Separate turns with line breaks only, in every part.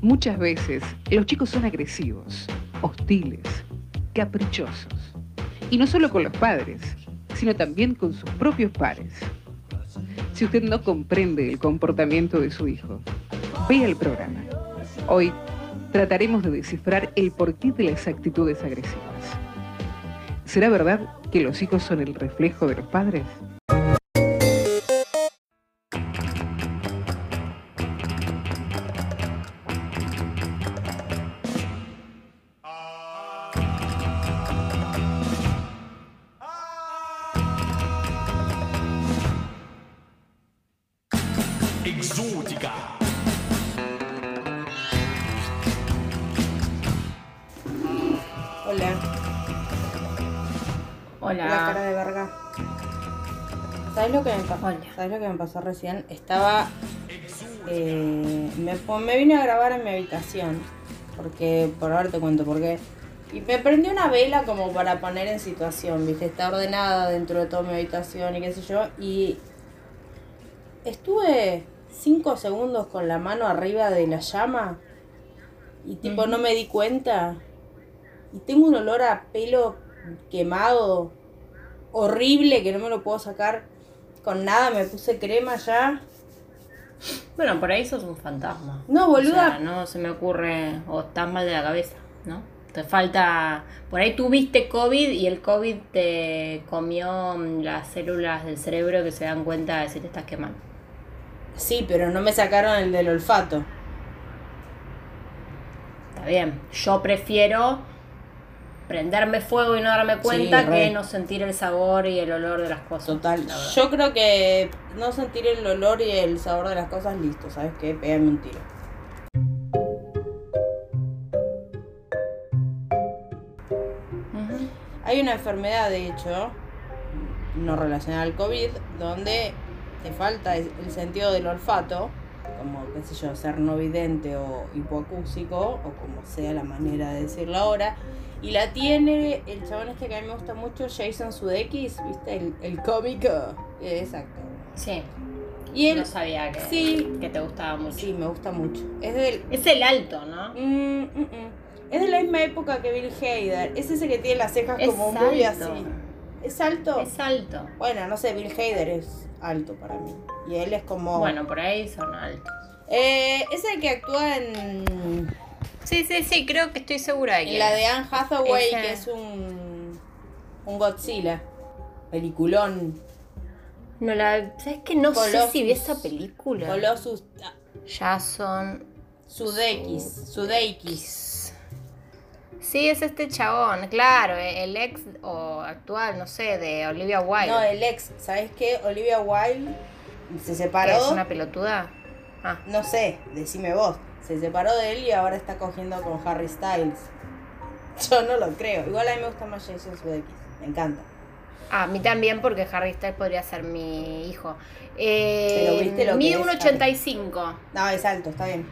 Muchas veces los chicos son agresivos, hostiles, caprichosos. Y no solo con los padres, sino también con sus propios pares. Si usted no comprende el comportamiento de su hijo, vea el programa. Hoy trataremos de descifrar el porqué de las actitudes agresivas. ¿Será verdad que los hijos son el reflejo de los padres?
¿Sabes lo que me pasó recién? Estaba. eh, me, me vine a grabar en mi habitación. Porque, por ahora te cuento por qué. Y me prendí una vela como para poner en situación, ¿viste? Está ordenada dentro de toda mi habitación y qué sé yo. Y estuve cinco segundos con la mano arriba de la llama. Y tipo no me di cuenta. Y tengo un olor a pelo quemado horrible que no me lo puedo sacar con nada. Me puse crema ya.
Bueno, por ahí sos un fantasma.
No, boluda.
O sea, no se me ocurre, o estás mal de la cabeza, ¿no? Te falta, por ahí tuviste COVID y el COVID te comió mm, las células del cerebro que se dan cuenta de si te estás quemando.
Sí, pero no me sacaron el del olfato.
Está bien, yo prefiero prenderme fuego y no darme cuenta que no sentir el sabor y el olor de las cosas.
Total.
la.
Yo creo que no sentir el olor y el sabor de las cosas, listo. ¿Sabes qué? Pégame un tiro. Hay una enfermedad, de hecho, no relacionada al COVID, donde te falta el el sentido del olfato, como, qué sé yo, ser no vidente o hipoacúsico, o como sea la manera de decirlo ahora. Y la tiene el chabón este que a mí me gusta mucho, Jason Sudeikis, ¿viste? El, el cómico. Exacto.
Sí,
Y él,
no sabía que,
sí.
que te gustaba mucho.
sí, me gusta mucho. Es del,
Es el alto, ¿no?
Mm, mm, mm. Es de la misma época que Bill Hader. Es ese que tiene las cejas
Es
como muy así. ¿Es alto?
Es alto.
Bueno, no sé, Bill Hader es alto para mí. Y él es como.
Bueno, por ahí son altos.
Eh, es el que actúa en,
Sí, sí, sí, creo que estoy segura de
en la de Anne Hathaway, que es un. Un Godzilla. Peliculón.
No la. ¿Sabes que no sé si vi esa película?
Colossus.
Jason
Sudeikis. Sudeikis.
Sí, es este chabón, claro, el ex o actual, no sé, de Olivia Wilde.
No, el ex. ¿Sabes qué? Olivia Wilde se
¿Que
separó.
¿Es una pelotuda? Ah,
No sé, decime vos. Se separó de él y ahora está cogiendo con Harry Styles. Yo no lo creo. Igual a mí me gusta más Jason Sudeikis. Me encanta.
Ah, a mí también porque Harry Styles podría ser mi hijo. Eh,
Pero ¿viste lo que
mide
es
1,85.
No, es alto, está bien.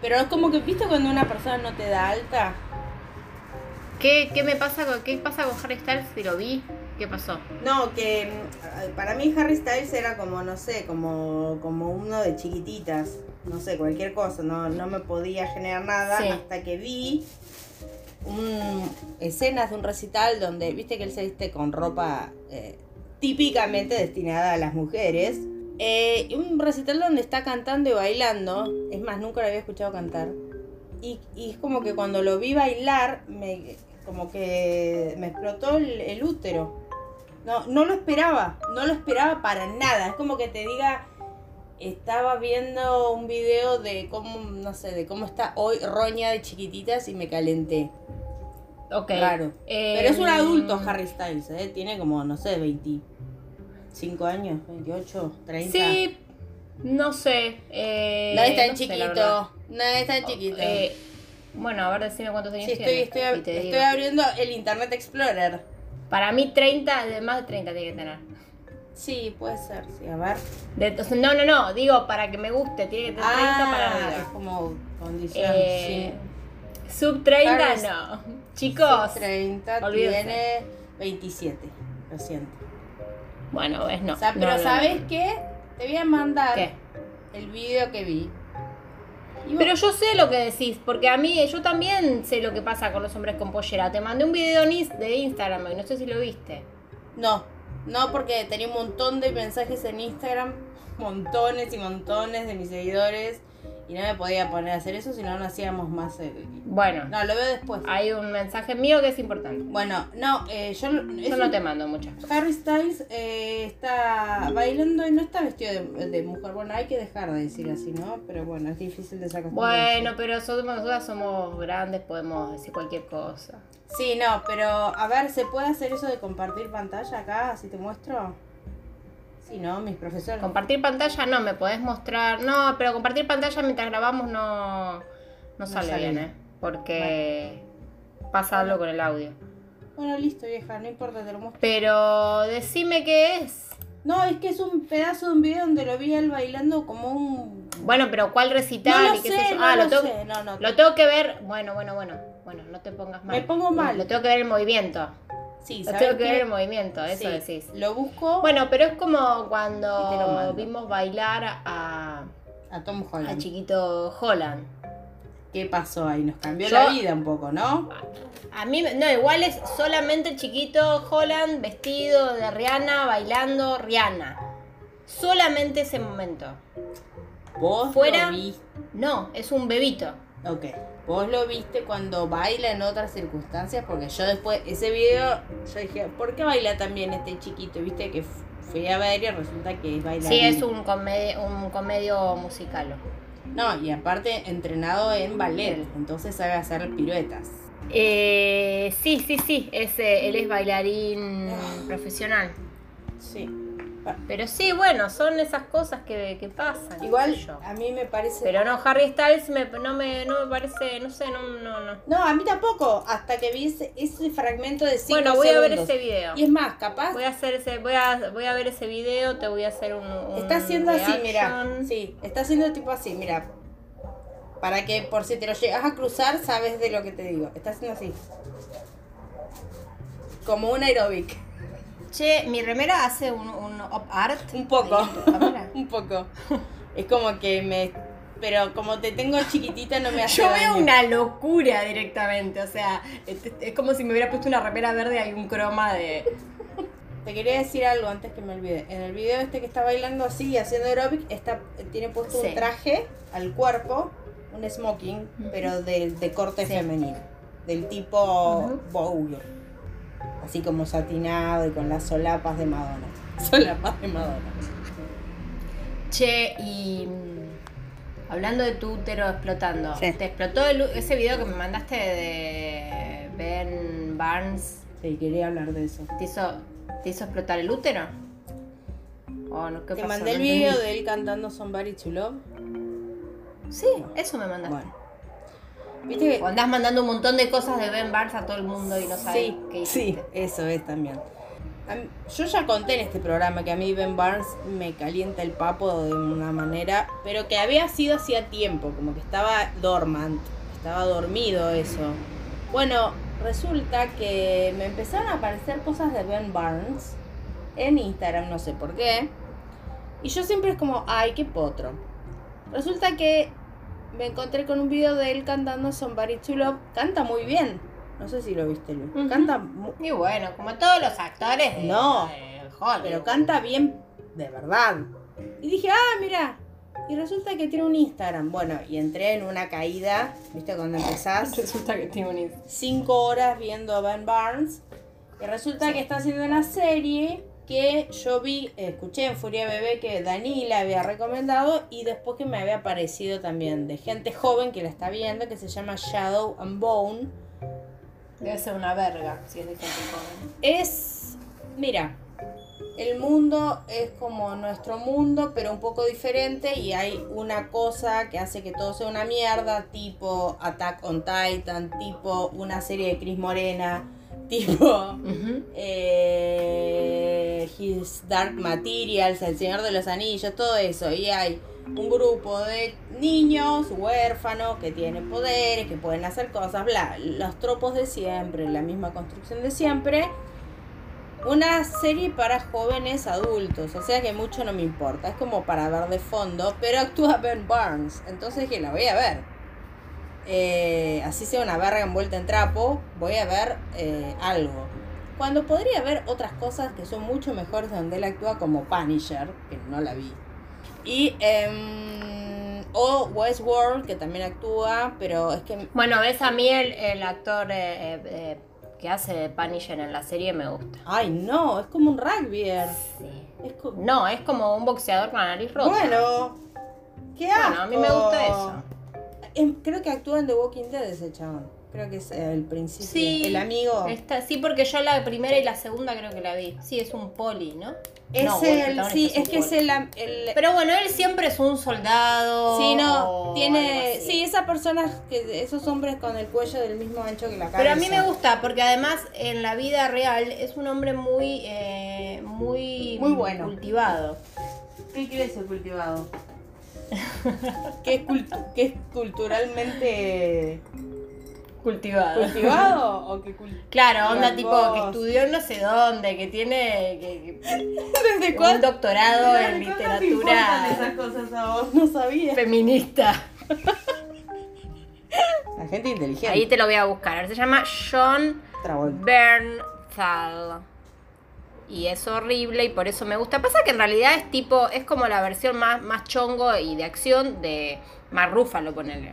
Pero es como que, ¿viste cuando una persona no te da alta?
¿Qué, ¿Qué me pasa con, qué pasa con Harry Styles si lo vi? ¿Qué pasó?
No, que mm, para mí Harry Styles era como, no sé, como, como uno de chiquititas. No sé, cualquier cosa. No, no me podía generar nada
Sí.
hasta que vi un, escenas de un recital donde, viste que él se viste con ropa eh, típicamente destinada a las mujeres. Eh, un recital donde está cantando y bailando. Es más, nunca lo había escuchado cantar. Y, y es como que cuando lo vi bailar, me, como que me explotó el, el útero. No, no lo esperaba, no lo esperaba para nada. Es como que te diga, estaba viendo un video de cómo, no sé, de cómo está hoy Roña de chiquititas y me calenté.
Ok.
Claro.
Eh,
Pero es un adulto Harry Styles, ¿eh? Tiene como, no sé, 25 años, 28, 30.
Sí, no sé. Eh,
no es tan
no
chiquito,
verdad.
no es tan chiquito.
Eh, bueno, a ver, decime cuántos años
sí, estoy,
tiene.
estoy, ab- abriendo el Internet Explorer.
Para mí 30, de más de 30 tiene que tener.
Sí, puede ser, sí, a ver.
De- no, no, no, digo para que me guste, tiene que tener 30 para
Ah, es
arriba.
como condición,
Eh, Sub 30
Harris-
no. Chicos.
sí. 30
olvídense.
tiene 27, lo siento.
Bueno, ves, no.
o sea,
No,
pero
no, no.
¿sabes qué? Te voy a mandar
¿Qué?
el video que vi.
Pero yo sé lo que decís, porque a mí, yo también sé lo que pasa con los hombres con pollera. Te mandé un video de Instagram y no sé si lo viste.
No, no porque tenía un montón de mensajes en Instagram, montones y montones de mis seguidores y no me podía poner a hacer eso si no no hacíamos más el...
Bueno,
No, lo veo después.
hay un mensaje mío que es importante.
Bueno, no, eh, yo...
Yo no
un-
te mando muchas cosas.
Harry Styles eh, está bailando y no está vestido de, de mujer. Bueno, hay que dejar de decir así, ¿no? Pero bueno, es difícil de sacar.
Bueno, pero somos, nosotras somos grandes, podemos decir cualquier cosa.
Sí, no, pero a ver, ¿se puede hacer eso de compartir pantalla acá? Si te muestro. Sí, ¿no? Mis profesores.
Compartir pantalla no, me podés mostrar. No, pero compartir pantalla mientras grabamos no, no sale,
sale
bien. ¿eh? Porque pasa algo con el audio.
Bueno, listo, vieja, no importa, te lo muestro.
Pero decime qué es.
No, es que es un pedazo de un video donde lo vi él bailando como un...
Bueno, pero ¿cuál recital
No lo
y qué
sé,
sé yo?
no
ah,
lo
lo, tengo,
sé, no, no.
lo tengo que ver. Bueno, bueno, bueno. Bueno, no te pongas mal.
Me pongo mal.
Lo tengo que ver en movimiento.
Sí,
Lo
¿sabes
tengo que ver en movimiento, eso
Sí,
decís.
Lo busco
Bueno, pero es como
Y te lo
cuando vimos bailar a,
a Tom
a
Holland.
chiquito Holland.
¿Qué pasó ahí? Nos cambió
Yo-
la vida un poco, ¿no?
A mí, me- no, igual es solamente el chiquito Holland vestido de Rihanna, bailando Rihanna. Solamente ese momento.
Vos
Fuera-
lo.
No, es un bebito.
Ok. Vos lo viste cuando baila en otras circunstancias, porque yo después, ese video, yo dije, ¿por qué baila también este chiquito? Viste que fui a ver y resulta que es bailarín.
Sí, es un, come- un comedio musical.
No, y aparte entrenado en ballet, entonces sabe hacer piruetas.
Eh, sí, sí, sí, es, él es bailarín
Ah.
profesional.
Sí.
Pero sí, bueno, son esas cosas que, que pasan.
Igual
sé yo.
a mí me parece...
Pero no, Harry Styles me, no, me, no me parece, no sé, no, no, no.
No, a mí tampoco, hasta que vi ese, ese fragmento de 5
Bueno, voy a ver ese video.
Y es más, capaz
Voy a hacer ese, voy a, voy a ver ese video, te voy a hacer un, un
Está haciendo así, mira. Sí, está haciendo tipo así, mira. Para que por si te lo llegas a cruzar, sabes de lo que te digo. Está haciendo así. Como un aeróbic.
Che, mi remera hace un, un op art.
Un poco. Un poco. Es como que me. Pero como te tengo chiquitita, no me hace
Yo veo una locura directamente, o sea, es, es como si me hubiera puesto una remera verde y un croma de...
Te quería decir algo antes que me olvide. En el video este que está bailando así, haciendo aeróbic, está, tiene puesto
Sí.
un traje al cuerpo, un smoking, pero de, de corte
Sí.
femenino. Del tipo
Ujú.
Vogue. Así como satinado y con las solapas de Madonna. Solapas de Madonna.
Che, y mm, hablando de tu útero explotando,
Sí.
¿te explotó el- ese video que me mandaste de Ben Barnes?
Sí, quería hablar de eso.
¿Te hizo, te hizo explotar el útero? ¿O no? ¿Qué
Te
pasó?
mandé el video de él cantando Somebody to Love.
Sí, eso me mandaste.
Bueno. Viste que
O andás mandando un montón de cosas de Ben Barnes a todo el mundo y no sabes
Sí,
qué
sí,
hiciste.
eso es también. Mí- Yo ya conté en este programa que a mí Ben Barnes me calienta el papo de una manera, pero que había sido hacía tiempo, como que estaba dormant, estaba dormido eso. Bueno, resulta que me empezaron a aparecer cosas de Ben Barnes en Instagram, no sé por qué. Y yo siempre es como, ay, qué potro. Resulta que me encontré con un video de él cantando Somebody to Love. Canta muy bien. No sé si lo viste, Lu. Canta mu-
Y bueno, como todos los actores de,
No,
de Hollywood.
pero canta bien de verdad. Y dije, ah, mira. Y resulta que tiene un Instagram. Bueno, y entré en una caída, ¿viste? Cuando empezás
Resulta que tiene un
cinco horas viendo a Ben Barnes. Y resulta que está haciendo una serie que yo vi, escuché en Furia Bebé que Dani la había recomendado y después que me había aparecido también de gente joven que la está viendo que se llama Shadow and Bone.
Debe ser una verga, si es de gente joven.
Es, mira, el mundo es como nuestro mundo, pero un poco diferente y hay una cosa que hace que todo sea una mierda, tipo Attack on Titan, tipo una serie de Cris Morena, tipo eh, His Dark Materials, El Señor de los Anillos, todo eso. Y hay un grupo de niños huérfanos que tienen poderes, que pueden hacer cosas, bla, los tropos de siempre, la misma construcción de siempre. una serie para jóvenes adultos, o sea que mucho no me importa, es como para ver de fondo, pero actúa Ben Barnes, entonces que la voy a ver. Eh, así sea una verga envuelta en trapo, voy a ver eh, algo. Cuando podría ver otras cosas que son mucho mejores donde él actúa como Punisher, que no la vi. Y em, o Westworld, que también actúa, pero es que
Bueno, ves a mí el, el actor eh, eh, eh, que hace de Punisher en la serie me gusta.
ay no, es como un rugbyer.
Sí.
Es co-
No, es como un boxeador con la nariz rota.
Bueno, qué
Bueno, a mí me gusta
asco.
eso.
Em, creo que actúa en The Walking Dead ese chabón. Creo que es el principio.
Sí,
El amigo.
Está, sí, porque yo la primera y la segunda creo que la vi. Sí, es un poli, ¿no?
Es
No,
el, sí, es que es el, el-
Pero bueno, él siempre es un soldado.
Sí, no, tiene, sí, esa persona, que esos hombres con el cuello del mismo ancho que la cabeza.
Pero a mí me gusta porque además en la vida real es un hombre muy, eh, muy,
Muy bueno.
cultivado.
¿Qué quiere ser cultivado? Que, es cultu- que es culturalmente
Cultivado.
cultivado o que cul-
Claro, onda tipo
vos.
que estudió no sé dónde, que tiene que- que-
¿Desde
un doctorado en
¿Desde cuándo te importan esas
literatura
cosas a vos? No sabía.
feminista.
La gente inteligente.
Ahí te lo voy a buscar. A ver, se llama John
Travolta.
Bernthal. Y es horrible y por eso me gusta. Pasa que en realidad es tipo, es como la versión más, más chongo y de acción de Mar Rúfalo, ponele.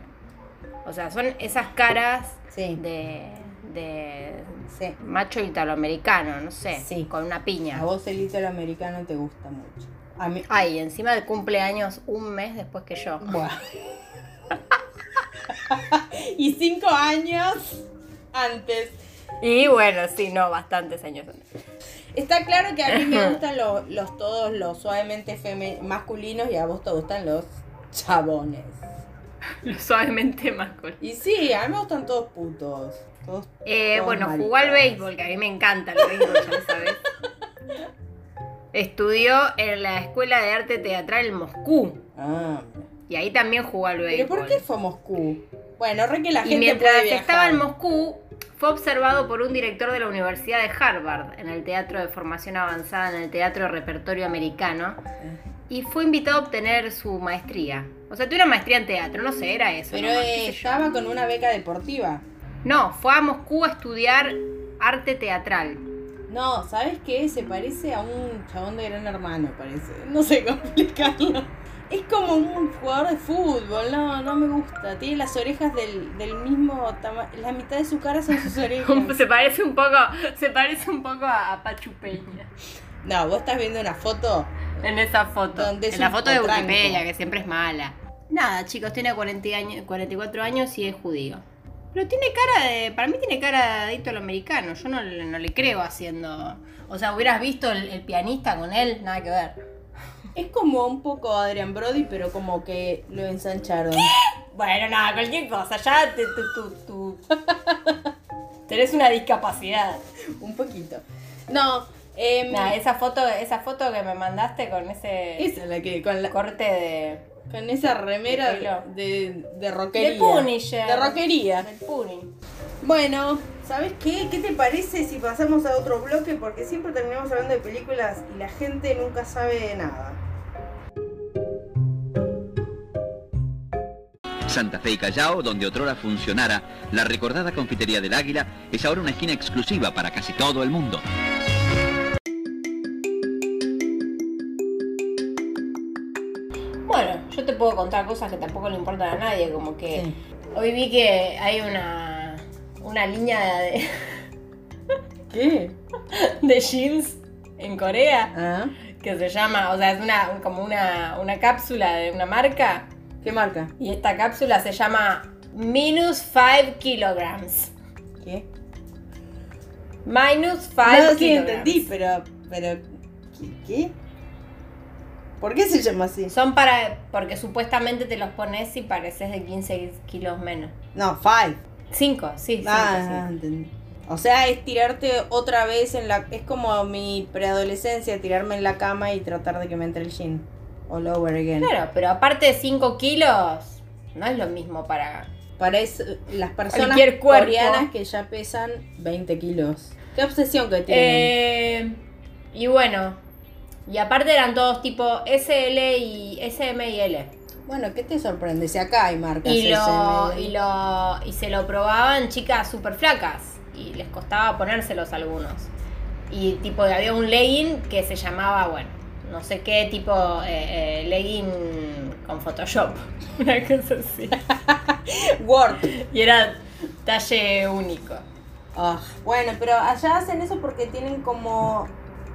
O sea, son esas caras
Sí.
de, de
Sí.
macho italoamericano, no sé,
Sí.
con una piña.
A vos el italoamericano te gusta mucho. A mí.
Ay, encima de cumpleaños un mes después que yo.
Buah. y cinco años antes.
Y bueno, sí, no, bastantes años antes.
Está claro que a mí me gustan lo- los todos los suavemente masculinos y a vos te gustan los chabones.
Lo suavemente masculino.
Y sí, a mí me gustan todos putos. Todos,
Eh,
todos
bueno, jugó al béisbol, que a mí me encanta el béisbol, ya sabes. Estudió en la Escuela de Arte Teatral en Moscú.
Ah,
Y ahí también jugó al
pero
béisbol.
¿por qué fue a Moscú? Bueno, re que la
y
gente
mientras
puede
estaba en Moscú, fue observado por un director de la Universidad de Harvard en el Teatro de Formación Avanzada en el Teatro de Repertorio Americano y fue invitado a obtener su maestría. O sea, tuvo una maestría en teatro, no sé, era eso.
Pero
nomás,
eh, estaba con una beca deportiva.
No, fue a Moscú a estudiar arte teatral.
No, ¿sabes qué? Se parece a un chabón de gran hermano, parece. No sé cómo explicarlo. Es como un jugador de fútbol, no, no me gusta. Tiene las orejas del, del mismo tamaño. La mitad de su cara son sus orejas.
Se parece un poco, se parece un poco a, a Pachu Peña.
No, vos estás viendo una foto.
En esa foto.
Donde es
en la foto de. Wikipedia, que siempre es mala. Nada, chicos, tiene 40 años, 44 años y es judío. Pero tiene cara de. Para mí tiene cara de adicto al americano. Yo no, le- no le creo haciendo. O sea, hubieras visto el, el pianista con él, nada que ver.
Es como un poco Adrian Brody, pero como que lo ensancharon.
Bueno, nada, cualquier cosa. Ya te, tu, tu- Tenés una discapacidad.
Un poquito. No,
Nah, esa foto, esa foto que me mandaste con ese
esa es la que con la,
corte de.
con esa remera
De
de, de rockería.
De Punisher.
De rockería.
del Puni.
Bueno, ¿sabes qué? ¿Qué te parece si pasamos a otro bloque? Porque siempre terminamos hablando de películas y la gente nunca sabe nada.
Santa Fe y Callao, donde otrora funcionara la recordada confitería del Águila, es ahora una esquina exclusiva para casi todo el mundo.
Bueno, yo te puedo contar cosas que tampoco le importan a nadie, como que
Sí.
hoy vi que hay una, una línea de,
¿Qué?
de jeans en Corea
Ah,
que se llama, o sea, es una, como una, una cápsula de una marca
¿Qué marca?
y esta cápsula se llama Minus 5 kilograms.
¿Qué?
Minus 5
No, sí
kilograms.
entendí, pero, pero, ¿qué? qué? ¿Por qué se llama así?
Son para, porque supuestamente te los pones y pareces de 15 kilos menos.
No, five.
5, sí, 5,
Ah, entendí. O sea, es tirarte otra vez en la... Es como mi preadolescencia, tirarme en la cama y tratar de que me entre el jean. All over again.
Claro, pero aparte de 5 kilos, no es lo mismo para...
Para es- las personas coreanas que ya pesan 20 kilos. Qué obsesión que tienen.
Eh, y bueno, y aparte eran todos tipo SL y SM y L.
Bueno, ¿qué te sorprende? Si acá hay marcas
Y lo,
SM.
y lo y se lo probaban chicas súper flacas y les costaba ponérselos algunos. Y tipo había un legging que se llamaba, bueno, no sé qué tipo eh, eh, legging con Photoshop, una cosa así.
Word.
Y era talle único.
Ah, bueno, pero allá hacen eso porque tienen como...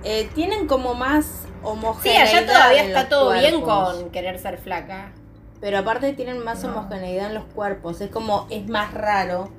eh, tienen como más
Sí,
homogeneidad
allá todavía está todo bien con querer ser flaca.
Pero aparte tienen más
No.
homogeneidad en los cuerpos. Es como, es más raro.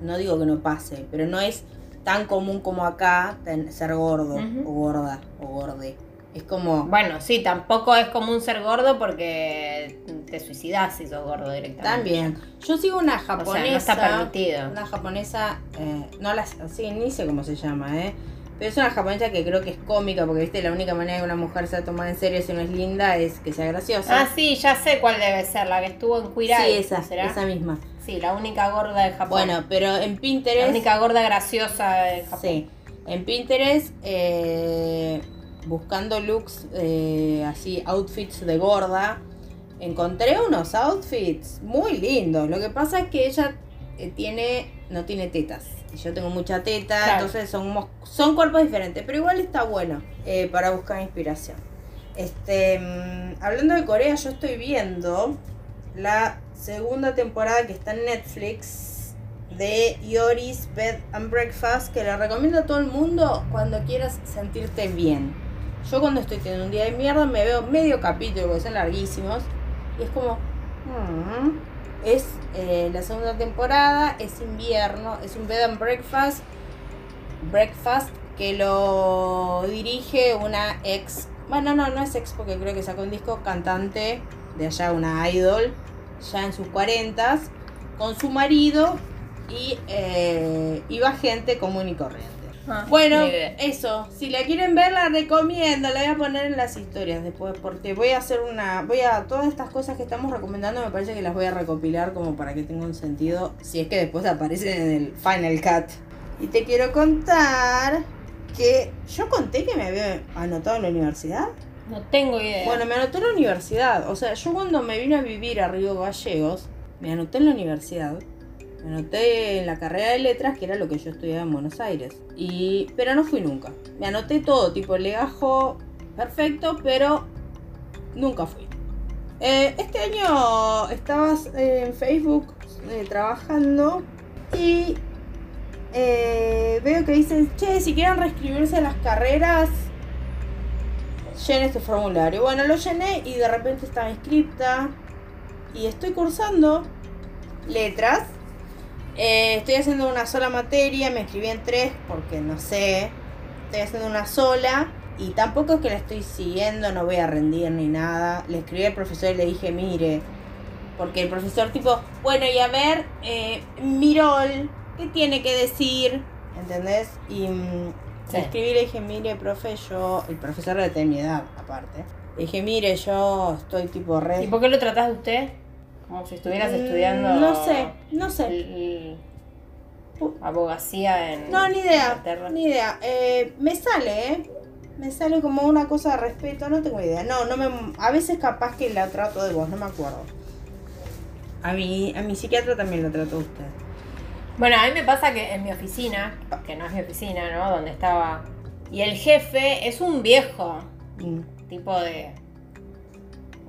No digo que no pase, pero no es tan común como acá ser gordo o gorda o gorde. Es como,
Bueno, sí, tampoco es común ser gordo porque te suicidas si sos gordo directamente.
también. Yo sigo una japonesa.
no está permitido.
Una japonesa, eh, no la sí, ni sé cómo se llama, ¿eh? Pero es una japonesa que creo que es cómica, porque viste, la única manera que una mujer se toma en serio si no es linda es que sea graciosa.
Ah, sí, ya sé cuál debe ser, la que estuvo en Queer
sí, esa,
¿será?
esa misma.
Sí, la única gorda de Japón.
Bueno, pero en
la
Pinterest.
única gorda graciosa de Japón.
Sí, en Pinterest, eh, buscando looks eh, así, outfits de gorda, encontré unos outfits muy lindos. Lo que pasa es que ella eh, tiene, no tiene tetas. Y yo tengo mucha teta,
Claro.
entonces son, son cuerpos diferentes, pero igual está bueno eh, para buscar inspiración. Este, mm, hablando de Corea, yo estoy viendo la segunda temporada que está en Netflix de Yori's Bed and Breakfast, que la recomiendo a todo el mundo cuando quieras sentirte bien. Yo cuando estoy teniendo un día de mierda me veo medio capítulo, porque son larguísimos, y es como... mm, es eh, la segunda temporada, es invierno, es un Bed and Breakfast, breakfast que lo dirige una ex, bueno no, no es ex porque creo que sacó un disco cantante de allá, una idol, ya en sus cuarentas, con su marido y eh, iba gente común y corriente.
Ah,
Bueno, eso, si la quieren ver la recomiendo, la voy a poner en las historias después porque voy a hacer una, voy a, todas estas cosas que estamos recomendando me parece que las voy a recopilar como para que tenga un sentido, si es que después aparecen en el Final Cut. Y te quiero contar que yo conté que me había anotado en la universidad.
No tengo idea.
Bueno, me anoté en la universidad. O sea, yo cuando me vine a vivir a Río Gallegos, me anoté en la universidad. Me anoté en la carrera de letras, que era lo que yo estudiaba en Buenos Aires. Y, pero no fui nunca. Me anoté todo, tipo legajo perfecto, pero nunca fui. Eh, este año estabas en Facebook eh, trabajando y eh, veo que dicen, che, si quieren reescribirse las carreras, llene este formulario. Bueno, lo llené y de repente estaba inscripta y estoy cursando letras. Eh, estoy haciendo una sola materia, me escribí en tres porque no sé, estoy haciendo una sola y tampoco es que la estoy siguiendo, no voy a rendir ni nada. Le escribí al profesor y le dije, mire, porque el profesor tipo, bueno, y a ver, eh, Mirol, ¿qué tiene que decir? ¿Entendés? Y mm,
Sí.
le escribí y le dije, mire, profe, yo, el profesor de mi edad, aparte. Le dije, mire, yo estoy tipo re...
¿Y por qué lo tratás de usted? Como si estuvieras
Mm,
estudiando.
No sé, no sé.
abogacía en.
No, ni idea,
Inglaterra.
ni idea. Eh, me sale, ¿eh? Me sale como una cosa de respeto, no tengo idea. No, no me... A veces capaz que la trato de vos, no me acuerdo. A mi, a mi psiquiatra también la trató usted.
Bueno, a mí me pasa que en mi oficina, que no es mi oficina, ¿no? Donde estaba. Y el jefe es un viejo,
Mm.
tipo de.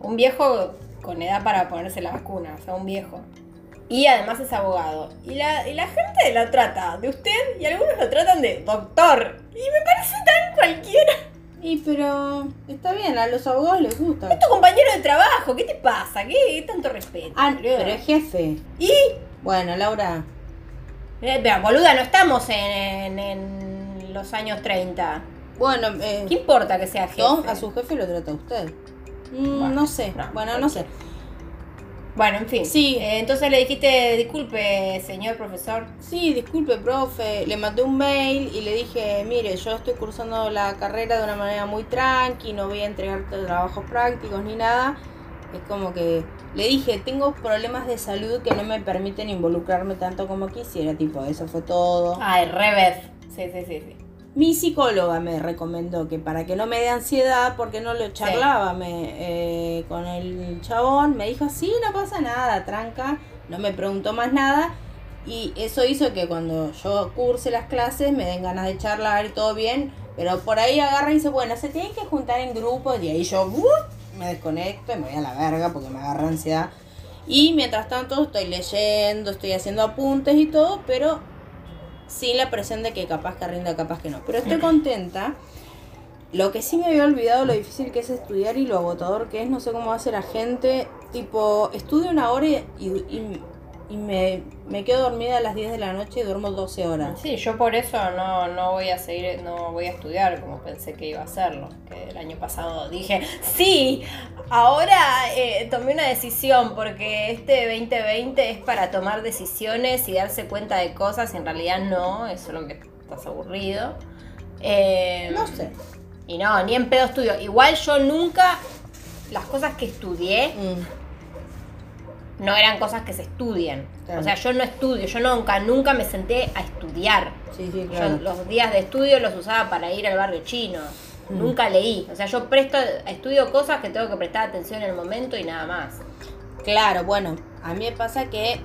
Un viejo con edad para ponerse la vacuna, o sea, un viejo. Y además es abogado. Y la, y la gente la trata de usted y algunos lo tratan de doctor. Y me parece tan cualquiera.
Y pero está bien, a los abogados les gusta.
Es tu compañero de trabajo, ¿qué te pasa? ¿Qué tanto respeto?
Ah, pero es jefe.
Y.
Bueno, Laura,
Eh, pero boluda, no estamos en, en- en los años 30.
bueno, eh,
¿Qué importa que sea jefe?
A su jefe lo trata usted. Mm, no sé,
no,
bueno, no sé.
Bueno, en fin.
Sí.
Eh, entonces le dijiste, disculpe, señor profesor.
Sí, disculpe, profe. Le mandé un mail y le dije, mire, yo estoy cursando la carrera de una manera muy tranqui, no voy a entregarte trabajos prácticos ni nada. Es como que le dije, tengo problemas de salud que no me permiten involucrarme tanto como quisiera, tipo, eso fue todo.
Ay, revés. Sí, sí, sí, sí.
Mi psicóloga me recomendó que para que no me dé ansiedad, porque no lo charlaba me, eh, con el chabón, me dijo, sí, no pasa nada, tranca, no me preguntó más nada. Y eso hizo que cuando yo curse las clases me den ganas de charlar y todo bien, pero por ahí agarra y dice, bueno, se tienen que juntar en grupos y ahí yo me desconecto y me voy a la verga porque me agarra ansiedad. Y mientras tanto estoy leyendo, estoy haciendo apuntes y todo, pero sin la presión de que capaz que rinda, capaz que no. Pero estoy contenta. Lo que sí me había olvidado lo difícil que es estudiar y lo agotador que es, no sé cómo hace la gente. Tipo, estudio una hora y, me, me quedo dormida a las 10 de la noche y duermo 12 horas.
Sí, yo por eso no, no voy a seguir, no voy a estudiar como pensé que iba a hacerlo. Que el año pasado dije, sí, ahora eh, tomé una decisión porque este 2020 es para tomar decisiones y darse cuenta de cosas y en realidad no, es solo que estás aburrido. Eh,
No sé.
Y no, ni en pedo estudio. Igual yo nunca, las cosas que estudié,
Mm,
no eran cosas que se estudian.
Claro.
O sea, yo no estudio, yo nunca, nunca me senté a estudiar.
Sí, sí,
Yo
claro.
los días de estudio los usaba para ir al barrio chino.
Mm.
Nunca leí. O sea, yo presto, estudio cosas que tengo que prestar atención en el momento y nada más.
Claro, bueno, a mí me pasa que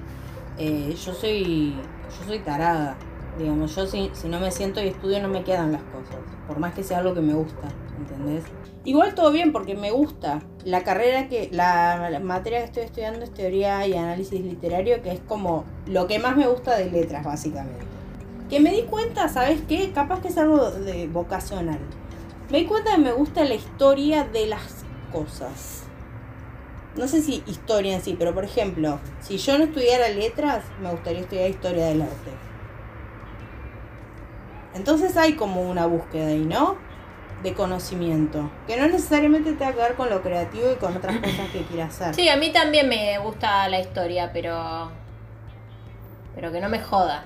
eh, yo soy yo soy tarada. Digamos, yo si, si no me siento y estudio no me quedan las cosas. Por más que sea algo que me gusta, ¿entendés? Igual todo bien porque me gusta. La carrera que, la, materia que estoy estudiando es teoría y análisis literario, que es como lo que más me gusta de letras, básicamente. Que me di cuenta, ¿sabes qué? Capaz que es algo de vocacional. Me di cuenta que me gusta la historia de las cosas. No sé si historia en sí, pero por ejemplo, si yo no estudiara letras, me gustaría estudiar historia del arte. Entonces hay como una búsqueda ahí, ¿no? De conocimiento. Que no necesariamente tenga que ver con lo creativo y con otras cosas que quiera hacer.
Sí, a mí también me gusta la historia, pero. Pero que no me joda.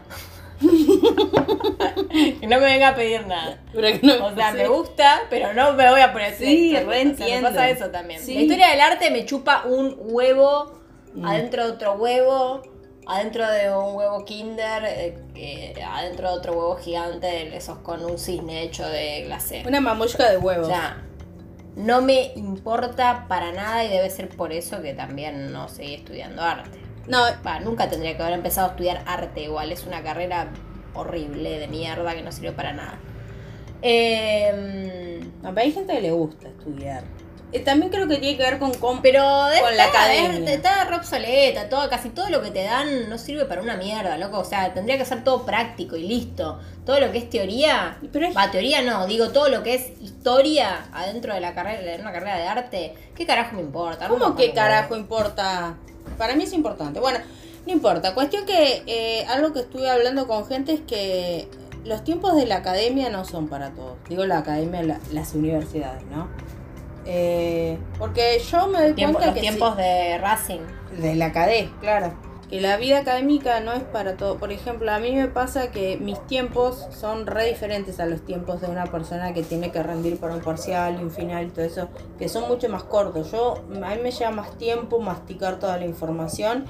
que no me venga a pedir nada.
Pero que no-
O sea,
sí.
me gusta, pero no me voy a poner
Sí,
o sea,
reentiendo.
Me pasa eso también.
Sí.
La historia del arte me chupa un huevo
Mm.
adentro de otro huevo, adentro de un huevo Kinder, eh, adentro de otro huevo gigante, esos con un cisne hecho de glacé.
Una mamushka de
O
huevos.
sea, no me importa para nada y debe ser por eso que también no seguí estudiando arte.
No,
Va, nunca tendría que haber empezado a estudiar arte igual, es una carrera horrible de mierda que no sirve para nada. Eh,
no, pero hay gente que le gusta estudiar. Eh, también creo que tiene que ver con cómo...
pero de
Con la academia.
es- está re obsoleta, todo, casi todo lo que te dan no sirve para una mierda, loco. O sea, tendría que ser todo práctico y listo. Todo lo que es teoría,
Pero es-
va, teoría no, digo todo lo que es historia adentro de la carrera, de una carrera de arte, ¿qué carajo me importa? No
¿Cómo que
un
carajo importa? Para mí es importante. Bueno, no importa. Cuestión que eh, algo que estuve hablando con gente es que los tiempos de la academia no son para todos. Digo la academia, la- las universidades, ¿no? Eh, porque yo me doy
Tiempo-
cuenta
los
que
tiempos de Racing.
de la academia, claro. Que la vida académica no es para todo. Por ejemplo, a mí me pasa que mis tiempos son re diferentes a los tiempos de una persona que tiene que rendir para un parcial y un final y todo eso, que son mucho más cortos. Yo, a mí me lleva más tiempo masticar toda la información.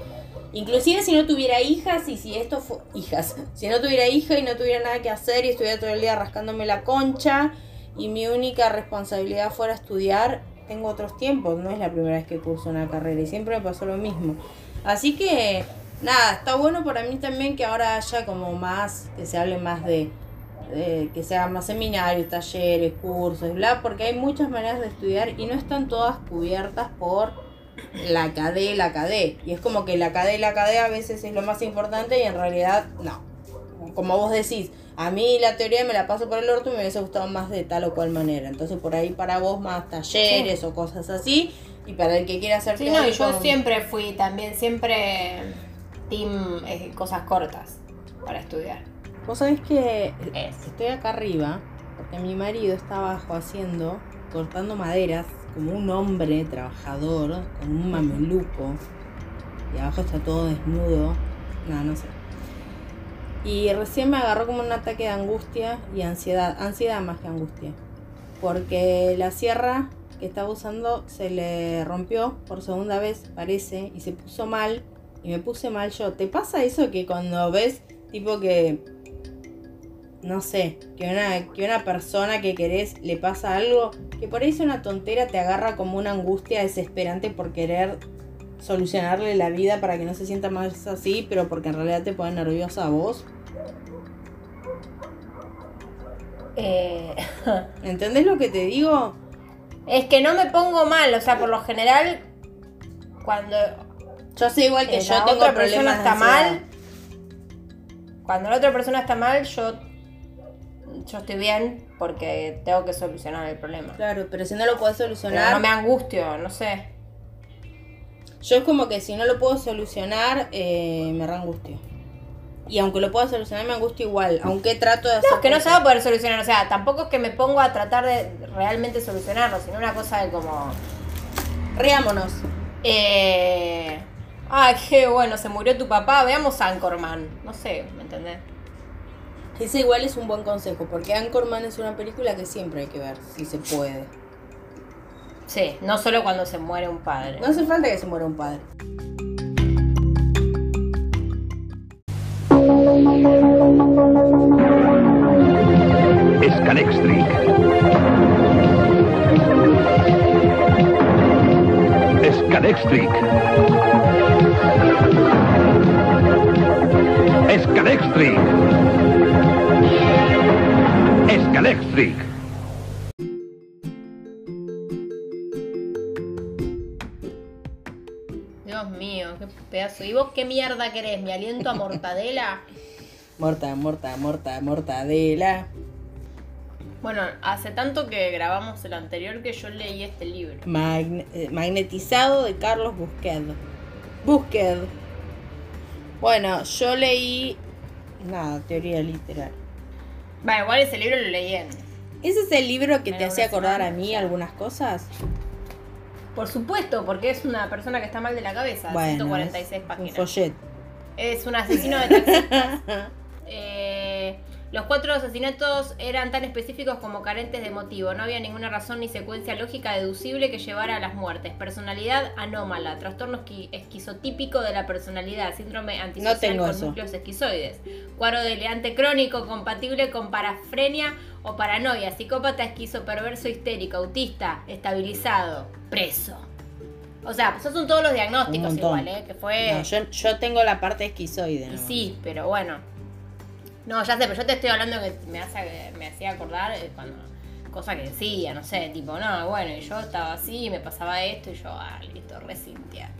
Inclusive si no tuviera hijas y si esto fue... Hijas. Si no tuviera hija y no tuviera nada que hacer y estuviera todo el día rascándome la concha y mi única responsabilidad fuera estudiar, tengo otros tiempos. No es la primera vez que curso una carrera y siempre me pasó lo mismo. Así que, nada, está bueno para mí también que ahora haya como más, que se hable más de, de- que se hagan más seminarios, talleres, cursos, bla, porque hay muchas maneras de estudiar y no están todas cubiertas por la KD, la KD. Y es como que la KD, la KD a veces es lo más importante y en realidad no. Como vos decís, a mí la teoría me la paso por el orto y me hubiese gustado más de tal o cual manera. Entonces por ahí para vos más talleres o cosas así. Y para el que quiera hacer
Sí, no, y yo siempre fui también, siempre team eh, cosas cortas para estudiar.
Vos sabés que
Es.
estoy acá arriba porque mi marido está abajo haciendo, cortando maderas como un hombre trabajador, con un mameluco. Y abajo está todo desnudo. No, no sé. Y recién me agarró como un ataque de angustia y ansiedad. Ansiedad más que angustia. Porque la sierra que estaba usando se le rompió por segunda vez, parece, y se puso mal. Y me puse mal yo. ¿Te pasa eso que cuando ves, tipo que. No sé, que una, que una persona que querés le pasa algo, que por ahí es una tontera, te agarra como una angustia desesperante por querer solucionarle la vida para que no se sienta más así, pero porque en realidad te pone nerviosa a vos?
Eh,
¿Entendés lo que te digo?
es que no me pongo mal, o sea, por lo general, cuando
Yo sé igual que
eh,
yo tengo
otra persona está
ansiedad.
mal, cuando la otra persona está mal, yo, yo estoy bien porque tengo que solucionar el problema.
Claro, pero si no lo puedes
Pero
solucionar,
no me angustio, no sé.
yo es como que si no lo puedo solucionar, eh, me reangustio. Y aunque lo pueda solucionar, me angustio igual. Aunque trato de hacer.
No, que no se va a poder solucionar, o sea, tampoco es que me pongo a tratar de realmente solucionarlo, sino una cosa de como...
Riámonos.
Eh... Ah, qué bueno, se murió tu papá, veamos Anchorman. No sé, ¿me entendés?
Ese igual es un buen consejo, porque Anchorman es una película que siempre hay que ver, si se puede.
Sí, no solo cuando se muere un padre.
No hace falta que se muera un padre.
Scanextric. Scanextric. Scanextric.
Dios pedazo. ¿Y vos qué mierda querés? ¿Mi aliento a mortadela?
Morta, morta, morta, mortadela.
Bueno, hace tanto que grabamos el anterior que yo leí este libro.
Magne- eh, magnetizado de Carlos Busqued. Busqued. Bueno, yo leí. Nada, teoría literal.
Bueno, igual ese libro lo leí en.
¿Ese es el libro que te hacía acordar a mí algunas cosas?
Por supuesto, porque es una persona que está mal de la cabeza.
Bueno,
146
es un
páginas.
folleto.
Es un asesino de taxistas. Eh, los cuatro asesinatos eran tan específicos como carentes de motivo. No había ninguna razón ni secuencia lógica deducible que llevara a las muertes. Personalidad anómala, trastorno esqui- esquizotípico de la personalidad, síndrome antisocial
tengo
con núcleos esquizoides, cuadro deleante crónico compatible con parafrenia o paranoia, psicópata esquizoperverso histérico, autista, estabilizado, preso. O sea, esos son todos los diagnósticos igual, ¿eh? Que fue...
No, yo, yo tengo la parte esquizoide. ¿no?
sí, pero bueno. No, ya sé, pero yo te estoy hablando que me, hace, me hacía acordar eh, cuando. Cosa que decía, no sé, tipo, no, bueno, y yo estaba así, me pasaba esto, y yo, ah, listo, re Cintia.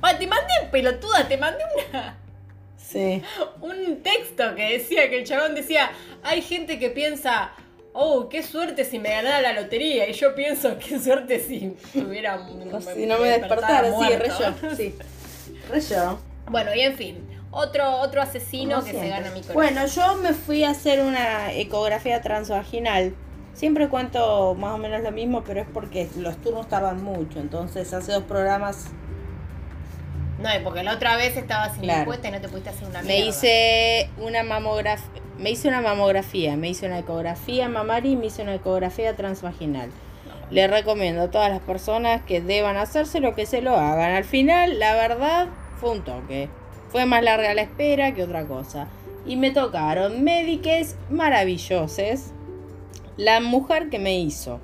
Ah, te mandé, pelotuda, te mandé una,
Sí.
un texto que decía que el chabón decía: hay gente que piensa. Oh, qué suerte si me ganara la lotería. Y yo pienso, qué suerte si tuviera.
si no me despertara, sí, re
muerto".
yo. Sí. Re yo.
Bueno, y en fin. Otro, otro asesino
Como
que
siempre.
se gana mi corazón.
Bueno, yo me fui a hacer una ecografía transvaginal. Siempre cuento más o menos lo mismo, pero es porque los turnos tardan mucho. Entonces, hace dos programas
No, porque la otra vez estabas sin
Claro.
respuesta y no te pudiste hacer una
me
mierda.
hice una mamografía. Me hice una mamografía, me hice una ecografía mamaria y me hice una ecografía transvaginal. Le recomiendo a todas las personas que deban hacerse lo que se lo hagan. Al final, la verdad, fue un toque. Fue más larga la espera que otra cosa. Y me tocaron médiques maravillosos. La mujer que me hizo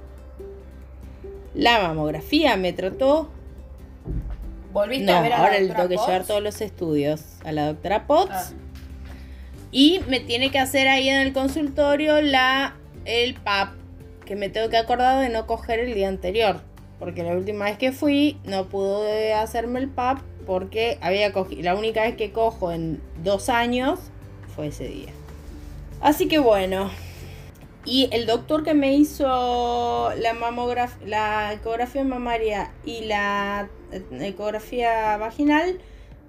la mamografía me trató.
¿Volviste
No,
a ver a la
ahora le tengo que llevar todos los estudios a la doctora Potts.
Ah.
Y me tiene que hacer ahí en el consultorio la el PAP, que me tengo que acordar de no coger el día anterior. Porque la última vez que fui no pude hacerme el PAP porque había cogido. La única vez que cojo en dos años fue ese día. Así que bueno. Y el doctor que me hizo la mamografía, la ecografía mamaria y la eh, ecografía vaginal,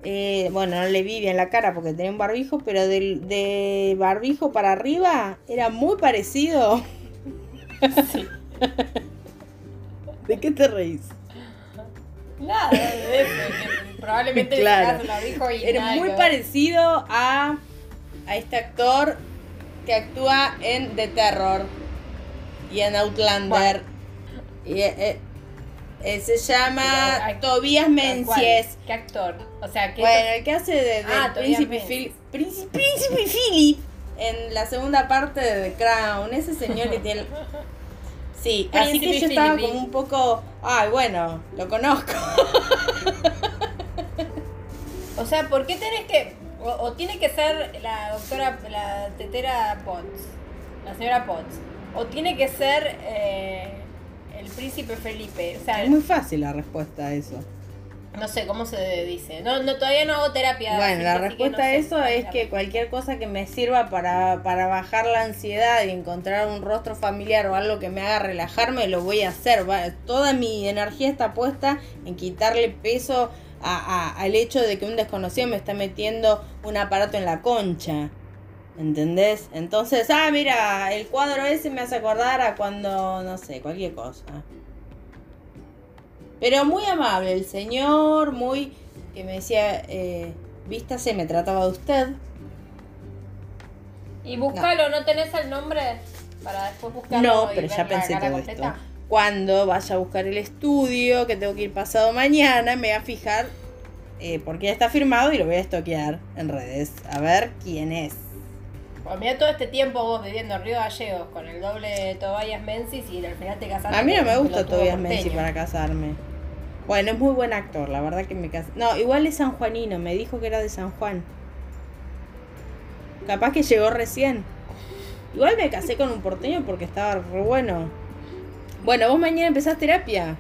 eh, bueno, no le vi bien la cara porque tenía un barbijo, pero del, de barbijo para arriba era muy parecido. ¿De qué te reís?
Nada de eso. probablemente
Claro.
el barbijo y
Era
nada
muy parecido a, a este actor que actúa en The Terror y en Outlander. Y, eh, eh, Eh, se llama
Pero,
Tobías. Menzies.
¿Qué actor? O sea, ¿qué
Bueno, el que hace de,
Ah,
príncipe. Philip, príncipe, príncipe Philip en la segunda parte de The Crown. Ese señor que tiene... Sí, así que
Príncipe
yo estaba
Philip.
como un poco... Ay, bueno, lo conozco.
O sea, ¿por qué tenés que.? O, o tiene que ser la doctora, la tetera Potts, la señora Potts. O tiene que ser eh, el príncipe Felipe. O sea,
Es muy fácil la respuesta a eso.
no sé cómo se dice. No, no todavía no hago terapia.
Bueno, la respuesta
no
a eso es que cualquier cosa que me sirva para, para bajar la ansiedad y encontrar un rostro familiar o algo que me haga relajarme, lo voy a hacer. va- Toda mi energía está puesta en quitarle peso a- a- al hecho de que un desconocido me está metiendo un aparato en la concha. ¿Entendés? Entonces, ah, mira, el cuadro ese me hace acordar a cuando, no sé, cualquier cosa. Pero muy amable el señor, muy que me decía, eh, vístase, me trataba de usted.
Y búscalo, ¿no, tenés el nombre? Para después buscarlo.
No, pero ya pensé todo
completa.
esto. Cuando vaya a buscar el estudio, que tengo que ir pasado mañana, me voy a fijar, eh, porque ya está firmado y lo voy a estoquear en redes. A ver quién es.
Pues mira todo este tiempo vos viviendo en Río Gallegos con el doble de Tobias Menzies y al final te casaste
A mí no me gusta Tobias. Messi para casarme. Bueno, es muy buen actor, la verdad que me casé. No, igual es sanjuanino, me dijo que era de San Juan. Capaz que llegó recién. Igual me casé con un porteño porque estaba re bueno. Bueno, vos mañana empezás terapia.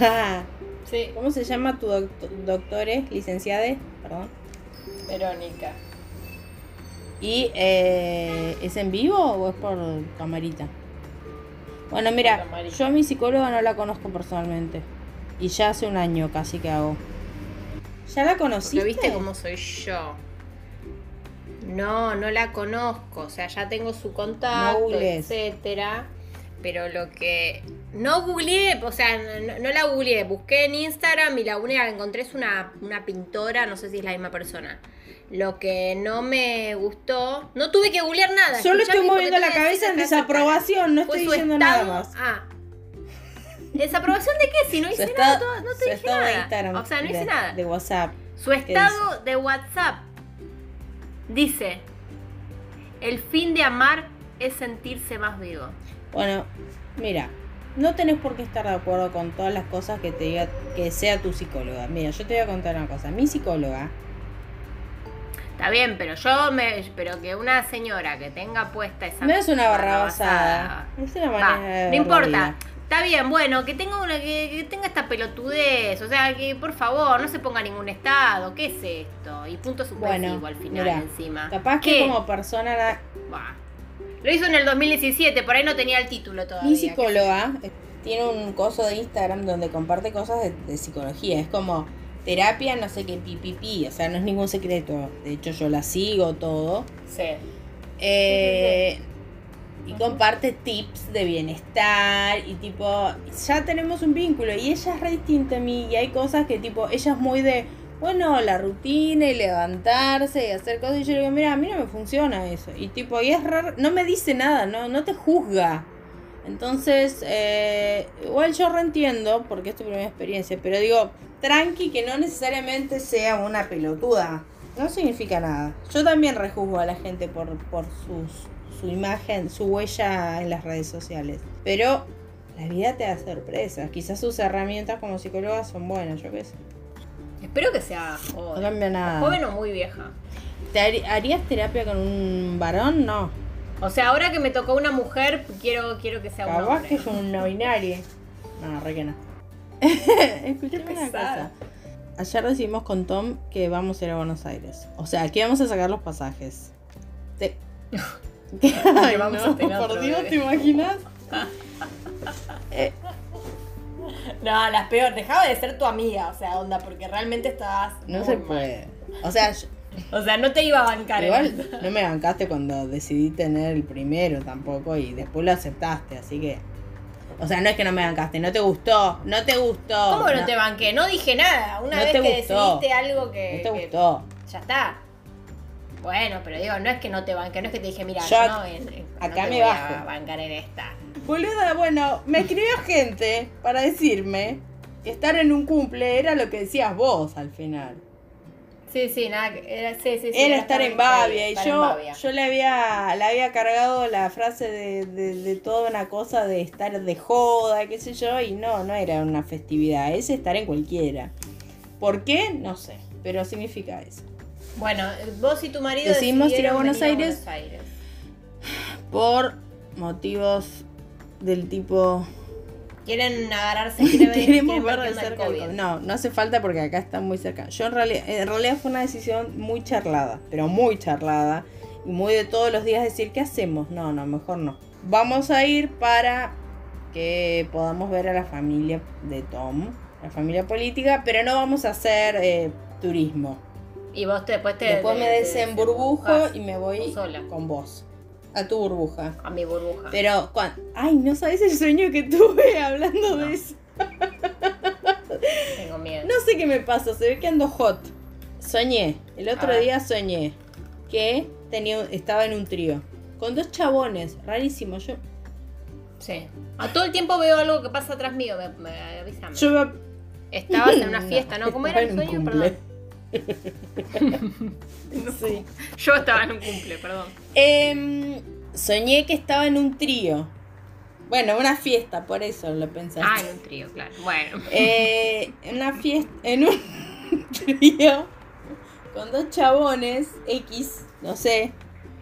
Sí,
¿Cómo se llama tu doctor, doctore, licenciade? Perdón.
Verónica.
¿Y eh, es en vivo o es por camarita? Bueno, mira,
camarita.
yo a mi psicóloga no la conozco personalmente. Y ya hace un año casi que hago. ¿Ya la conociste?
Porque viste cómo soy yo. No, no la conozco. O sea, ya tengo su
No
contacto,
googlees.
etcétera. Pero lo que. No googleé, o sea, no, no la googleé. Busqué en Instagram y la única que encontré es una, una pintora, no sé si es la misma persona. Lo que no me gustó. No tuve que googlear nada.
Solo
Escuchame
estoy moviendo la cabeza en desaprobación, no estoy diciendo nada más.
Ah. ¿Desaprobación de qué? Si no hice nada, todo- no te dije
de
nada.
Instagram,
o sea, no hice
de-
nada.
De WhatsApp.
Su estado de WhatsApp dice: El fin de amar es sentirse más vivo.
Bueno, mira, no tenés por qué estar de acuerdo con todas las cosas que te diga que sea tu psicóloga. Mira, yo te voy a contar una cosa. Mi psicóloga
Está bien, pero yo me. Pero que una señora que tenga puesta esa.
no es una
barrabasada-.
Es una
Va,
manera de
no
la
importa. Está bien, bueno, que tenga una que, que tenga esta pelotudez, o sea, que por favor no se ponga ningún estado, ¿qué es esto? Y punto suspensivo
Bueno,
al final
mira,
encima.
Capaz que como persona na-
Bah. Lo hizo en el 2017, por ahí no tenía el título todavía.
Mi psicóloga eh, tiene un coso de Instagram donde comparte cosas de, de psicología. Es como terapia, no sé qué, pipipi. O sea, no es ningún secreto. De hecho, yo la sigo todo.
Sí.
Eh, y comparte tips de bienestar y tipo, ya tenemos un vínculo y ella es re distinta a mí y hay cosas que tipo, ella es muy de, bueno, la rutina y levantarse y hacer cosas y yo le digo, mira, a mí no me funciona eso. Y tipo, y es raro, no me dice nada, no, no te juzga. Entonces, eh, igual yo reentiendo, porque es tu primera experiencia, pero digo, tranqui que no necesariamente sea una pelotuda. No significa nada. Yo también rejuzgo a la gente por, por sus, su imagen, su huella en las redes sociales. Pero la vida te da sorpresas. Quizás sus herramientas como psicóloga son buenas, yo qué sé.
Espero que sea
No
joven.
cambia nada.
Joven o muy vieja.
¿Te hari- harías terapia con un varón? No.
O sea, ahora que me tocó una mujer, quiero, quiero que sea un hombre.
que es un no binario. No, re que no. Escuchame una cosa. Ayer decidimos con Tom que vamos a ir a Buenos Aires. O sea, que vamos a sacar los pasajes. Te... ¿Qué? Ay,
vamos
no,
a tener
por Dios,
bebé.
¿te imaginas? Eh,
No, las peor. Dejaba de ser tu amiga, o sea, onda, porque realmente estabas.
no se
mal.
puede. O sea, yo-
O sea, no te iba a bancar. en
igual no me bancaste cuando decidí tener el primero tampoco y después lo aceptaste, así que... O sea, no es que no me bancaste, no te gustó, no te gustó.
¿Cómo que no, te banqué? No dije nada. Una
No
vez
te
que
gustó.
decidiste algo que.
No te
que-
gustó.
Ya está. Bueno, pero digo, no es que no te banque, no es que te dije, mira,
Yo
no, en- en- no
acá me
voy
bajo.
a bancar en esta.
Boluda, bueno, me escribió gente para decirme estar en un cumple era lo que decías vos al final.
Sí, sí, nada, era, sí, sí, sí,
Era estar en Babia y yo,
Babia.
yo le había, le había cargado la frase de, de, de toda una cosa de estar de joda, qué sé yo, y no, no era una festividad, es estar en cualquiera. ¿Por qué? No sé, pero significa eso.
Bueno, vos y tu marido
Decidimos ir a Buenos Aires.
Buenos Aires.
Por motivos del tipo...
Quieren agarrarse, quieren
Queremos ver de cerca el
COVID.
No, no hace falta porque acá está muy cerca. Yo en realidad, en realidad fue una decisión muy charlada, pero muy charlada. Y muy de todos los días decir, ¿qué hacemos? No, no, mejor no. Vamos a ir para que podamos ver a la familia de Tom, la familia política, pero no vamos a hacer eh, turismo.
Y vos te, después te.
Después me
te-
desemburbujo y me voy
sola.
con vos. A tu burbuja.
A mi burbuja.
Pero, cuan- ay, no sabes el sueño que tuve hablando de eso.
Tengo miedo.
No sé qué me pasa, se ve que ando hot. Soñé, el otro día soñé que tenía, estaba en un trío con dos chabones, rarísimo. Yo,
Sí. A todo el tiempo veo algo que pasa atrás mío, me, me avísame.
yo
Estabas en una fiesta, ¿no? ¿Cómo era el sueño?
cumple.
Perdón.
Sí.
Yo estaba en un cumple, perdón.
Em, soñé que estaba en un trío. Bueno, una fiesta, por eso lo pensaste.
Ah, en un trío, claro. Bueno.
Eh, en una fiesta, en un trío con dos chabones X, no sé,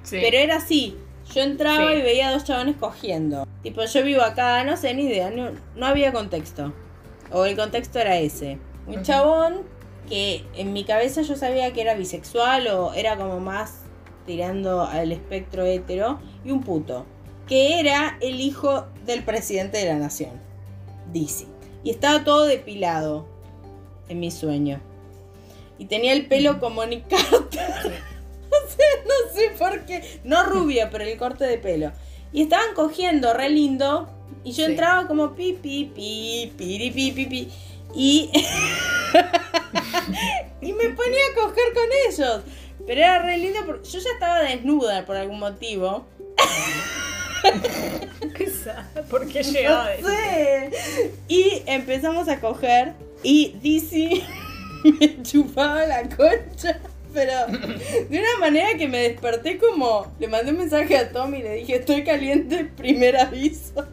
Sí.
Pero era así. Yo entraba
Sí.
y veía a dos chabones cogiendo. Tipo, yo vivo acá, no sé, ni idea. No, no había contexto. O el contexto era ese. Un chabón que en mi cabeza yo sabía que era bisexual o era como más tirando al espectro hetero. Y un puto. Que era el hijo del presidente de la nación. Dice. Y estaba todo depilado. En mi sueño. Y tenía el pelo como Nick Carter. O sea, no sé por qué. No rubia, pero el corte de pelo. Y estaban cogiendo re lindo. Y yo
Sí.
entraba como pi, pi, pi, pi, pi. Y. y me ponía a coger con ellos. Pero era re lindo porque yo ya estaba desnuda por algún motivo.
¿Por qué
No sé. Y empezamos a coger. Y Dizzy me chupaba la concha. Pero de una manera que me desperté como. Le mandé un mensaje a Tommy y le dije: Estoy caliente, primer aviso.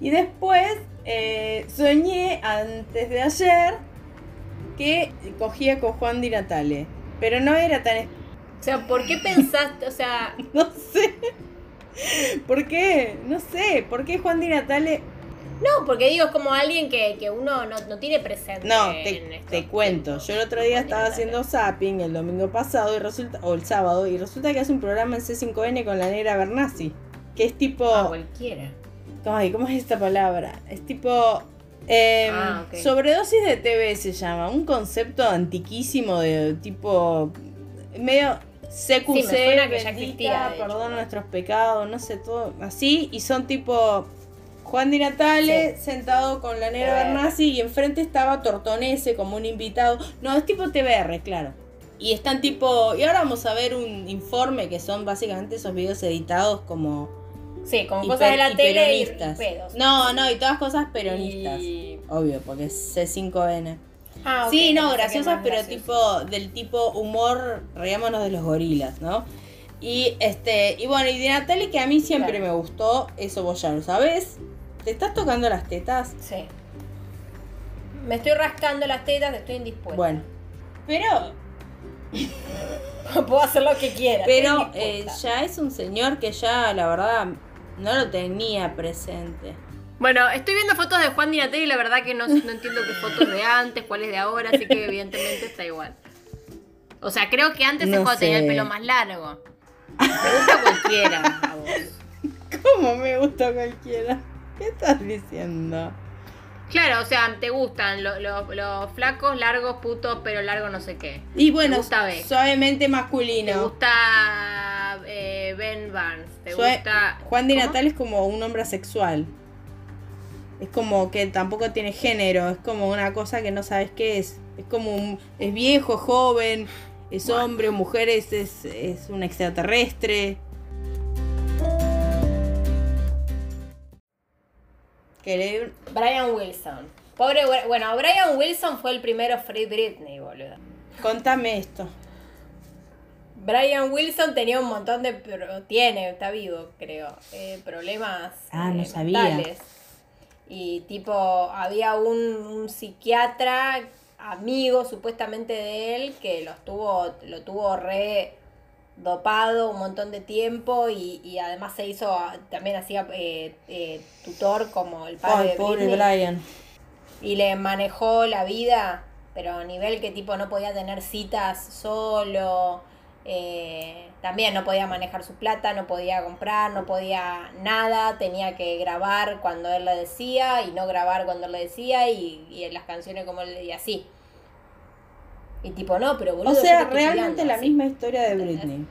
Y después eh, soñé antes de ayer que cogía con Juan Di Natale. Pero no era tan.
O sea, ¿por qué pensaste? O sea,
No sé. ¿Por qué? No sé. ¿Por qué Juan Di Natale
no, porque digo, es como alguien que, que uno no, no tiene presente.
No,
en
te,
estos
te cuento.
tiempos.
Yo el otro día estaba haciendo zapping el domingo pasado y resulta, o el sábado, y resulta que hace un programa en C5N con la negra Bernasi. Que es tipo.
Ah, cualquiera.
Ay, ¿cómo es esta palabra? Es tipo. Em,
Ah.
Sobredosis de TV se llama. Un concepto antiquísimo de tipo. medio CQC,
Sí, que ya existía,
perdona nuestros pecados, no sé, todo así. Y son tipo. Juan Di Natale sentado con la negra
TBR.
Bernasi y enfrente estaba Tortonese como un invitado. No, es tipo TBR, claro. Y están tipo. Y ahora vamos a ver un informe que son básicamente esos videos editados como
Sí, como
y
cosas de la
y
tele y, pedos.
No, no, y todas cosas peronistas.
Y-
Obvio, porque es C5N.
Ah, ok,
sí, no, graciosas, pero
gracioso.
tipo del tipo humor, reímonos de los gorilas, ¿no? Y este, y bueno, y de Natalie que a mí siempre
Claro.
me gustó, eso vos ya lo sabés. ¿Te estás tocando las tetas?
Sí. Me estoy rascando las tetas, estoy indispuesta.
Bueno. Pero,
Puedo hacer lo que quiera.
pero eh, ya es un señor que ya, la verdad, no lo tenía presente.
Bueno, estoy viendo fotos de Juan Di Natale y la verdad que no, no entiendo qué fotos de antes, cuáles de ahora, así que evidentemente está igual. O sea, creo que antes es
No
cuando tenía el pelo más largo. Me gusta cualquiera a vos.
¿Cómo me gusta cualquiera? ¿Qué estás diciendo?
Claro, o sea, te gustan lo- lo- los flacos, largos, putos, pero largo no sé qué.
Y bueno,
Te gusta
suavemente
Te
masculino.
gusta eh, Ben Barnes, te gusta...
Juan
¿Cómo?
Natal es como un hombre asexual. Es como que tampoco tiene género, es como una cosa que no sabes qué es. Es como un, es viejo, joven, es
Bueno.
hombre o mujer, es, es, es un extraterrestre.
Brian Wilson. Pobre, bueno, Brian Wilson fue el primero Free Britney, boludo.
Contame esto.
Brian Wilson tenía un montón de. Tiene, está vivo, creo. eh, problemas.
Ah, no
eh,
sabía.
mentales. Y tipo, había un, un psiquiatra amigo supuestamente de él que los tuvo, lo tuvo re dopado un montón de tiempo y, y además se hizo, también hacía eh, eh, tutor como el padre
Ay,
de
pobre
Britney
Brian.
y le manejó la vida, pero a nivel que tipo no podía tener citas solo, eh, también no podía manejar su plata, no podía comprar, no podía nada, tenía que grabar cuando él le decía y no grabar cuando él le decía y, y en las canciones como él le decía así. Y tipo, no, pero boludo.
O sea, realmente la
así.
misma historia de. Britney.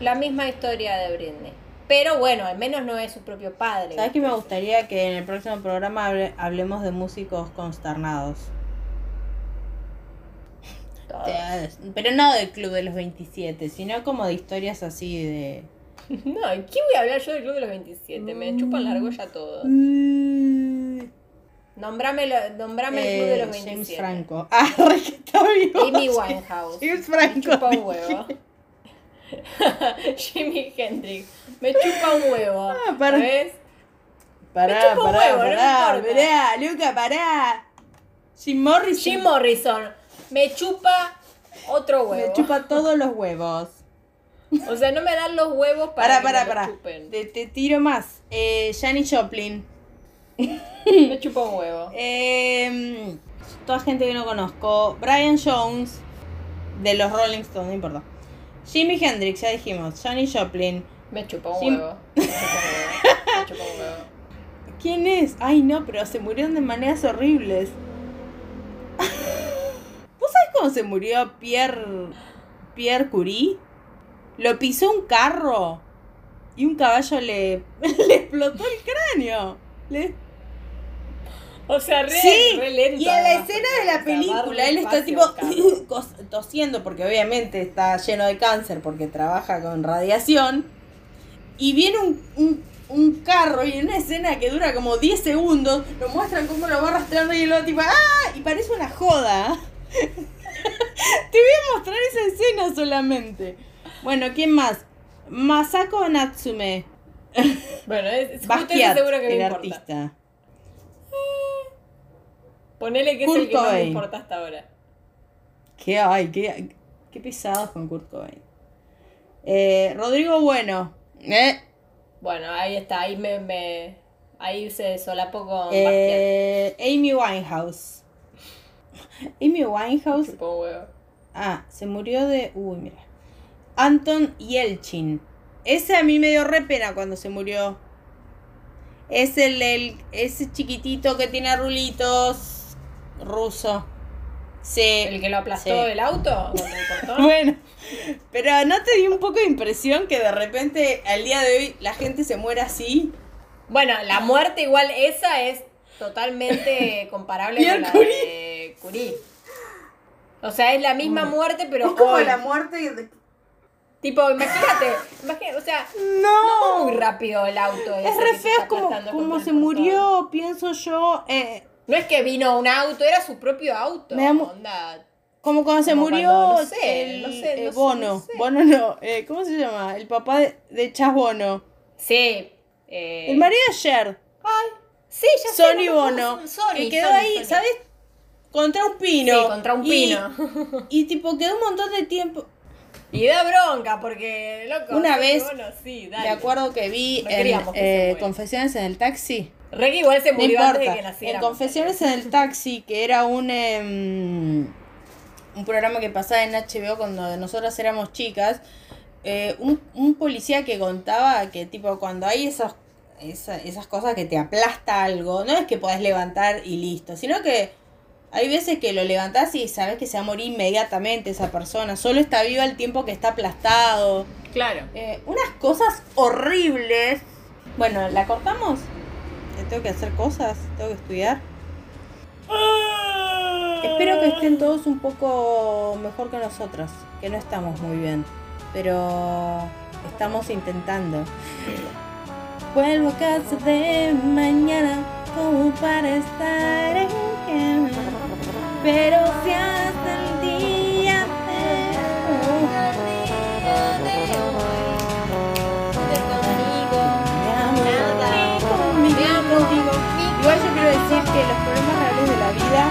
La misma historia de Britney. Pero bueno, al menos no es su propio padre.
¿Sabes qué me gustaría que en el próximo programa hable- hablemos de músicos consternados?
Todos.
Pero no del Club de los 27, sino como de historias así de...
No, ¿qué voy a hablar yo del Club de los 27? Me chupan la argolla todo.
Mm,
Nombrame, nombrame el Club de los
eh,
27.
James Franco. Ah, re que está vivo.
Amy Winehouse.
James
Me
Franco.
chupa un huevo. Jimi Hendrix. Me chupa un huevo.
Ah, para-
¿Ves?
Pará,
Me chupa un
pará,
huevo, no me
pará, pará, Luca, pará. Jim Morrison.
Jim Morrison. Me chupa otro
Me
huevo.
chupa todos los huevos.
O sea, no me dan los huevos para
Pará,
que
pará,
me
pará.
lo chupen.
Te, te tiro más. Eh, Janis Joplin.
Me chupa un huevo.
Eh, toda gente que no conozco. Brian Jones. De los Rolling Stones, no importa. Jimi Hendrix, ya dijimos. Janis Joplin.
Me chupa un
Jim-
huevo. Me chupa un huevo. Me chupa un huevo.
¿Quién es? Ay, no, pero se murieron de maneras horribles. ¿Vos sabés cómo se murió Pierre, Pierre Curie? Lo pisó un carro y un caballo le, le explotó el cráneo. Le-
O sea, re,
sí,
re lento.
y en la escena de la película él está tipo tosiendo porque obviamente está lleno de cáncer porque trabaja con radiación y viene un, un, un carro y en una escena que dura como 10 segundos lo muestran cómo lo va arrastrando y luego tipo ¡ah! y parece una joda te voy a mostrar esa escena solamente bueno ¿quién más? Masako Natsume
Bueno, es, justo
Basquiat,
seguro que me
el
importa.
artista
Ponele que
Kurt
es el que más me
Cobain.
importa hasta ahora.
Qué, ay, qué, qué pesados con Kurt Cobain. Eh, Rodrigo Bueno. Eh,
Bueno, ahí está, ahí me, me ahí se solapó con
eh, Amy Winehouse. Amy. Winehouse. Ah, se murió de. Uy, mira. Anton Yelchin. Ese a mí me dio re pena cuando se murió. Es el, el ese chiquitito que tiene rulitos ruso. Sí.
¿El que lo aplastó
sí.
el auto? portón?
Bueno, pero ¿no te dio un poco de impresión que de repente al día de hoy la gente se muera así?
Bueno, la muerte igual esa es totalmente comparable con la
Curie.
de Curie. O sea, es la misma muerte, pero
es como
hoy.
la muerte de...
Tipo, imagínate, imagínate, o sea,
No,
no muy rápido el auto.
es re feo, como, como se murió, pienso yo. eh,
No es que vino un auto, era su propio auto.
Me da mu-
onda.
como cuando se
Como
murió
cuando, no sé,
el,
no sé, no sé,
Bono.
sé.
Bono no, eh, ¿cómo se llama? El papá de, de Chas Bono.
Sí. eh,
El marido de Cher,
Sí, ya sé, me
Bono,
Sony,
que quedó
Sony,
ahí,
Sony.
¿sabes? Contra un pino.
Sí, contra un
Y-
pino.
y tipo, quedó un montón de tiempo.
Y da bronca, porque, loco.
Una vez,
Bono, sí, dale.
Me acuerdo que vi en
que
eh. Confesiones en el taxi.
Re que igual se
No
murió antes de que
En
naciera.
Confesiones en el taxi, que era un em, un programa que pasaba en HBO cuando nosotras éramos chicas, eh, un, un policía que contaba que tipo cuando hay esos esa- esas cosas que te aplasta algo, no es que podés levantar y listo, sino que hay veces que lo levantás y sabes que se va a morir inmediatamente esa persona, solo está viva el tiempo que está aplastado.
Claro.
Eh, unas cosas horribles. Bueno, ¿la cortamos? Tengo que hacer cosas, tengo que estudiar. Espero que estén todos un poco mejor que nosotras, que no estamos muy bien, pero estamos intentando. Vuelvo a casa de mañana como para estar en cama. Pero si hasta el quiero decir que los problemas reales de la vida